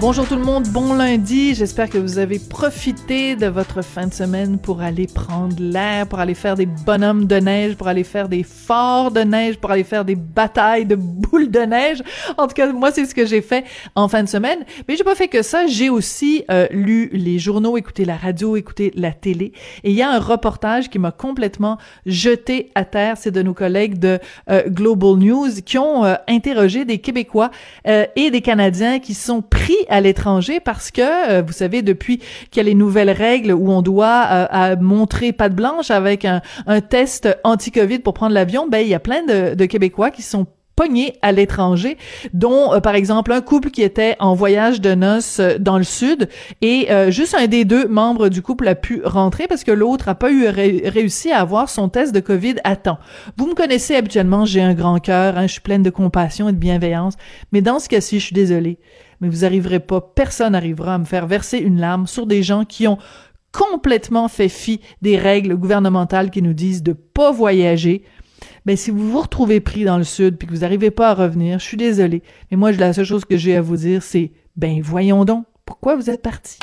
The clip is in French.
Bonjour tout le monde, bon lundi. J'espère que vous avez profité de votre fin de semaine pour aller prendre l'air, pour aller faire des bonhommes de neige, pour aller faire des forts de neige, pour aller faire des batailles de boules de neige. En tout cas, moi, c'est ce que j'ai fait en fin de semaine. Mais j'ai pas fait que ça. J'ai aussi euh, lu les journaux, écouté la radio, écouté la télé. Et il y a un reportage qui m'a complètement jeté à terre. C'est de nos collègues de euh, Global News qui ont euh, interrogé des Québécois et des Canadiens qui sont pris à l'étranger parce que, euh, vous savez, depuis qu'il y a les nouvelles règles où on doit euh, montrer patte blanche avec un, un test anti-Covid pour prendre l'avion, ben il y a plein de, de Québécois qui sont pognés à l'étranger, dont euh, par exemple un couple qui était en voyage de noces dans le sud et juste un des deux membres du couple a pu rentrer parce que l'autre a pas eu réussi à avoir son test de Covid à temps. Vous me connaissez habituellement, j'ai un grand cœur, hein, je suis pleine de compassion et de bienveillance, mais dans ce cas-ci, je suis désolée mais vous arriverez pas, personne n'arrivera à me faire verser une larme sur des gens qui ont complètement fait fi des règles gouvernementales qui nous disent de pas voyager. Mais si vous vous retrouvez pris dans le sud puis que vous n'arrivez pas à revenir, je suis désolée. Mais moi, la seule chose que j'ai à vous dire, c'est ben voyons donc, pourquoi vous êtes parti?